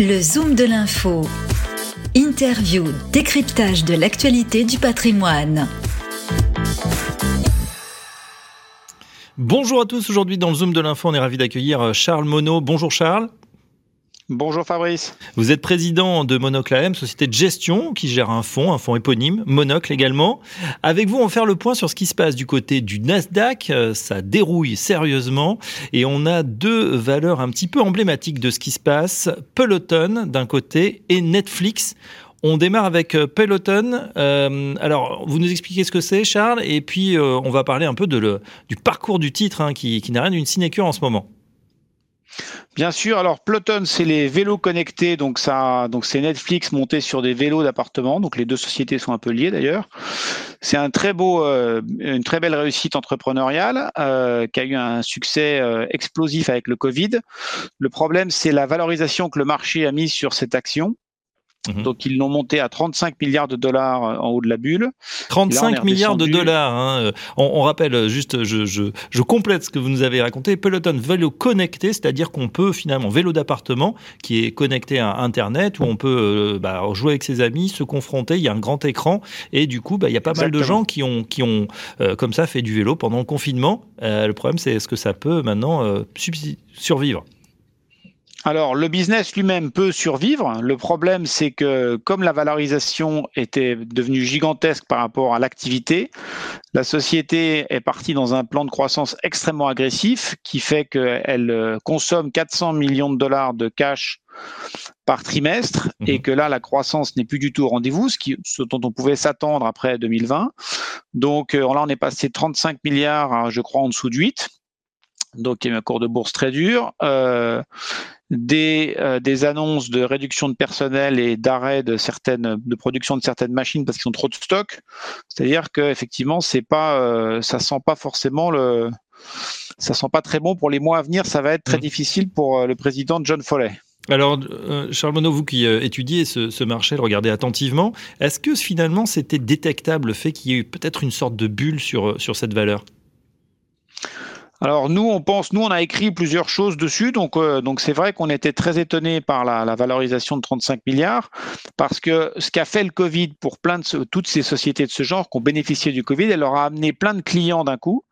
Le Zoom de l'info. Interview, décryptage de l'actualité du patrimoine. Bonjour à tous, aujourd'hui dans le Zoom de l'info, on est ravi d'accueillir euh, Charles Monod. Bonjour Charles. Bonjour Fabrice. Vous êtes président de Monocle AM, société de gestion qui gère un fonds, un fonds éponyme, Monocle également. Avec vous, on va faire le point sur ce qui se passe du côté du Nasdaq. Euh, ça dérouille sérieusement et on a deux valeurs un petit peu emblématiques de ce qui se passe. Peloton d'un côté et Netflix. On démarre avec euh, Peloton. Euh, alors, vous nous expliquez ce que c'est, Charles, et puis on va parler un peu de le, du parcours du titre hein, qui, qui n'a rien d'une sinécure en ce moment. Bien sûr. Alors Peloton, c'est les vélos connectés. Donc ça, donc c'est Netflix monté sur des vélos d'appartement. Donc les deux sociétés sont un peu liées d'ailleurs. C'est euh, une très belle réussite entrepreneuriale euh, qui a eu un succès euh, explosif avec le Covid. Le problème, c'est la valorisation que le marché a mise sur cette action. Mhm. Donc ils l'ont monté à 35 milliards de dollars euh, en haut de la bulle. 35 milliards de dollars. Hein. Euh, on, rappelle euh, juste, je, je, je, complète ce que vous nous avez raconté. Peloton vélo connecté, c'est-à-dire qu'on peut finalement vélo d'appartement qui est connecté à Internet où on peut bah, jouer avec ses amis, se confronter. Il y a un grand écran et du coup, bah, il y a pas mal de gens qui ont qui ont comme ça fait du vélo pendant le confinement. le problème, c'est est-ce que ça peut maintenant survivre? Alors, le business lui-même peut survivre. Le problème, c'est que comme la valorisation était devenue gigantesque par rapport à l'activité, la société est partie dans un plan de croissance extrêmement agressif qui fait qu'elle euh, consomme 400 millions de dollars de cash par trimestre et mhm. que là, la croissance n'est plus du tout au rendez-vous, ce, qui, ce dont on pouvait s'attendre après 2020. Donc euh, là, on est passé de 35 milliards, je crois, en dessous de 8 donc il y a un cours de bourse très dur. Euh, des, euh, des annonces de réduction de personnel et d'arrêt de certaines de production de certaines machines parce qu'ils ont trop de stock. C'est-à-dire que effectivement, c'est pas euh, ça sent pas forcément le ça sent pas très bon pour les mois à venir. Ça va être très mmh. difficile pour euh, le président John Foley. Alors, Charles Monod, vous qui étudiez ce, ce, marché, le regardez attentivement, est-ce que finalement c'était détectable le fait qu'il y ait eu peut-être une sorte de bulle sur, sur cette valeur? Alors nous, on pense, nous, on a écrit plusieurs choses dessus, donc euh, donc c'est vrai qu'on était très étonné par la, la, valorisation de 35 milliards, parce que ce qu'a fait le Covid pour plein de toutes ces sociétés de ce genre qui ont bénéficié du Covid, elle leur a amené plein de clients d'un coup.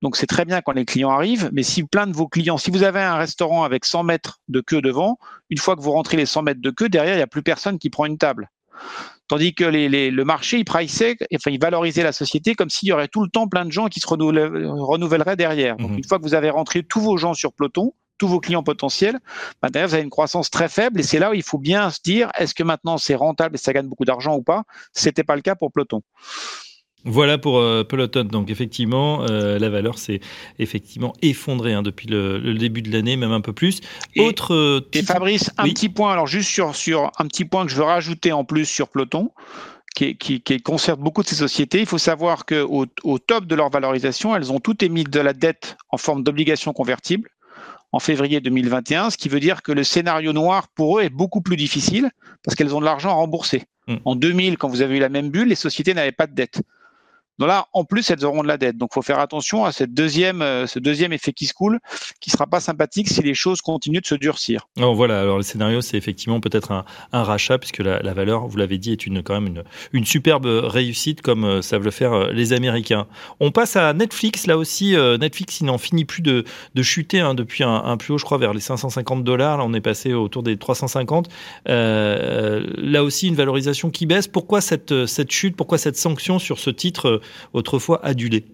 Donc c'est très bien quand les clients arrivent, mais si plein de vos clients, si vous avez un restaurant avec 100 mètres de queue devant, une fois que vous rentrez les 100 mètres de queue, derrière, il n'y a plus personne qui prend une table. Tandis que les, le marché, il priceait, enfin, il valorisait la société comme s'il y aurait tout le temps plein de gens qui se renouvelleraient derrière. Donc, mhm. une fois que vous avez rentré tous vos gens sur Peloton, tous vos clients potentiels, bah, derrière, vous avez une croissance très faible et c'est là où il faut bien se dire, est-ce que maintenant c'est rentable et ça gagne beaucoup d'argent ou pas? C'était pas le cas pour Peloton. Voilà pour euh, Peloton. Donc effectivement, euh, la valeur s'est effectivement effondrée hein, depuis le, début de l'année, même un peu plus. Et, Autre euh, et Fabrice, un petit point. Alors juste sur sur un petit point que je veux rajouter en plus sur Peloton. Qui, qui, qui, concerne beaucoup de ces sociétés. Il faut savoir qu'au au top de leur valorisation, elles ont toutes émis de la dette en forme d'obligations convertibles en février 2021, ce qui veut dire que le scénario noir pour eux est beaucoup plus difficile parce qu'elles ont de l'argent à rembourser. Hmm. En 2000, quand vous avez eu la même bulle, les sociétés n'avaient pas de dette. Donc là, en plus, elles auront de la dette. Donc, faut faire attention à cette deuxième, euh, ce deuxième effet qui se coule, qui sera pas sympathique si les choses continuent de se durcir. Alors voilà. Alors le scénario, c'est effectivement peut-être un, rachat, puisque la, valeur, vous l'avez dit, est une quand même une, une superbe réussite, comme euh, savent le faire euh, les Américains. On passe à Netflix. Là aussi, Netflix, il n'en finit plus de, de chuter hein, depuis un, un, plus haut, je crois, vers les 550 dollars. Là, on est passé autour des 350. Euh, là aussi, une valorisation qui baisse. Pourquoi cette, cette chute? Pourquoi cette sanction sur ce titre autrefois adulé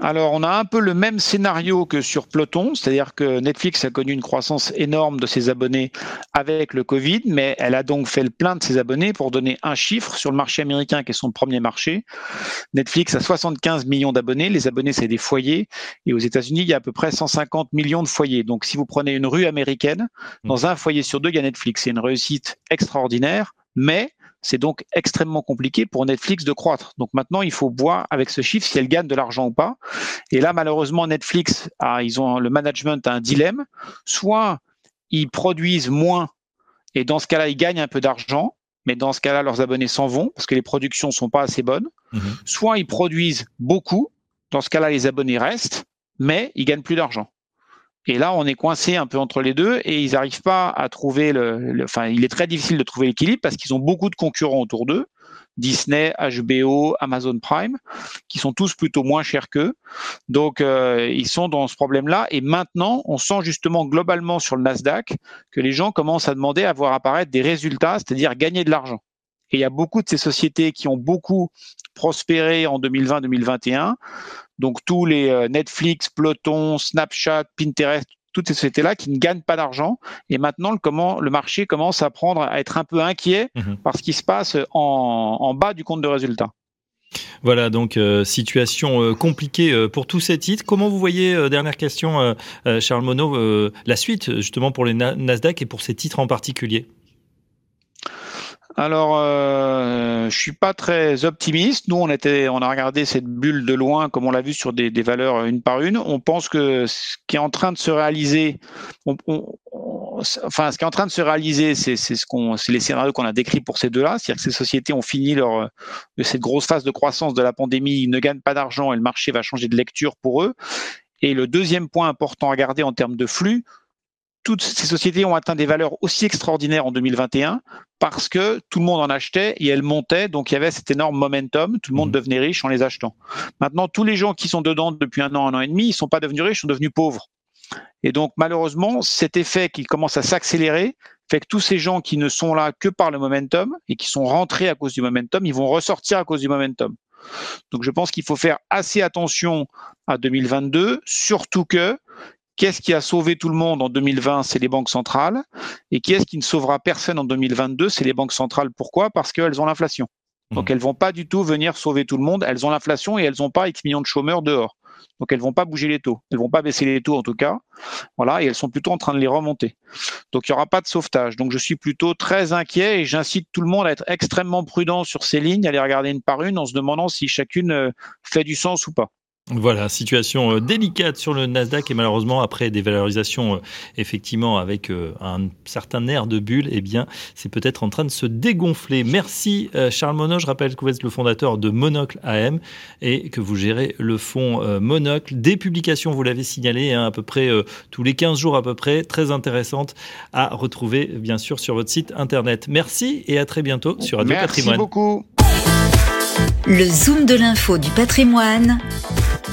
alors, on a un peu le même scénario que sur Peloton, c'est-à-dire que Netflix a connu une croissance énorme de ses abonnés avec le Covid, mais elle a donc fait le plein de ses abonnés pour donner un chiffre sur le marché américain qui est son premier marché. Netflix a 75 millions d'abonnés, les abonnés c'est des foyers, et aux États-Unis il y a à peu près 150 millions de foyers. Donc, si vous prenez une rue américaine, dans un foyer sur deux il y a Netflix, c'est une réussite extraordinaire, mais c'est donc extrêmement compliqué pour Netflix de croître. Donc maintenant, il faut voir avec ce chiffre si elle gagne de l'argent ou pas. Et là, malheureusement, Netflix, a, ils ont le management a un dilemme. Soit ils produisent moins et dans ce cas-là, ils gagnent un peu d'argent, mais dans ce cas-là, leurs abonnés s'en vont parce que les productions sont pas assez bonnes. Mhm. Soit ils produisent beaucoup, dans ce cas-là, les abonnés restent, mais ils gagnent plus d'argent. Et là, on est coincé un peu entre les deux et ils n'arrivent pas à trouver le, Enfin, il est très difficile de trouver l'équilibre parce qu'ils ont beaucoup de concurrents autour d'eux. Disney, HBO, Amazon Prime, qui sont tous plutôt moins chers qu'eux. Donc, euh, ils sont dans ce problème-là. Et maintenant, on sent justement globalement sur le Nasdaq que les gens commencent à demander à voir apparaître des résultats, c'est-à-dire gagner de l'argent. Et il y a beaucoup de ces sociétés qui ont beaucoup prospéré en 2020-2021. Donc tous les euh, Netflix, Peloton, Snapchat, Pinterest, toutes ces sociétés-là qui ne gagnent pas d'argent. Et maintenant, le, comment, le marché commence à prendre, à être un peu inquiet mhm. par ce qui se passe en, bas du compte de résultat. Voilà, donc euh, situation euh, compliquée pour tous ces titres. Comment vous voyez, dernière question, Charles Monod, la suite justement pour les Nasdaq et pour ces titres en particulier? Alors, euh, je suis pas très optimiste. Nous, on était, on a regardé cette bulle de loin, comme on l'a vu sur des, valeurs une par une. On pense que ce qui est en train de se réaliser, enfin, ce qui est en train de se réaliser, c'est ce qu'on, c'est les scénarios qu'on a décrits pour ces deux-là, c'est-à-dire que ces sociétés ont fini leur cette grosse phase de croissance de la pandémie, ils ne gagnent pas d'argent et le marché va changer de lecture pour eux. Et le deuxième point important à garder en termes de flux, toutes ces sociétés ont atteint des valeurs aussi extraordinaires en 2021 parce que tout le monde en achetait et elles montaient, donc il y avait cet énorme momentum, tout le monde mmh. devenait riche en les achetant. Maintenant, tous les gens qui sont dedans depuis un an, un an et demi, ils sont pas devenus riches, ils sont devenus pauvres. Et donc malheureusement, cet effet qui commence à s'accélérer fait que tous ces gens qui ne sont là que par le momentum et qui sont rentrés à cause du momentum, ils vont ressortir à cause du momentum. Donc je pense qu'il faut faire assez attention à 2022, surtout que Qu'est-ce qui a sauvé tout le monde en 2020 C'est les banques centrales. Et qui est-ce qui ne sauvera personne en 2022 C'est les banques centrales. Pourquoi? Parce qu'elles ont l'inflation. Donc mmh. elles vont pas du tout venir sauver tout le monde. Elles ont l'inflation et elles n'ont pas X millions de chômeurs dehors. Donc elles vont pas bouger les taux. Elles vont pas baisser les taux en tout cas. Voilà, et elles sont plutôt en train de les remonter. Donc il n'y aura pas de sauvetage. Donc je suis plutôt très inquiet et j'incite tout le monde à être extrêmement prudent sur ces lignes, à les regarder une par une en se demandant si chacune euh, fait du sens ou pas. Voilà, situation euh, délicate sur le Nasdaq et malheureusement après des valorisations euh, effectivement avec euh, un certain air de bulle, eh bien c'est peut-être en train de se dégonfler. Merci Charles Monod, je rappelle que vous êtes le fondateur de Monocle AM et que vous gérez le fonds Monocle. Des publications, vous l'avez signalé, hein, à peu près tous les 15 jours à peu près, très intéressantes à retrouver bien sûr sur votre site internet. Merci et à très bientôt sur Radio Patrimoine. Merci beaucoup. Le Zoom de l'info du patrimoine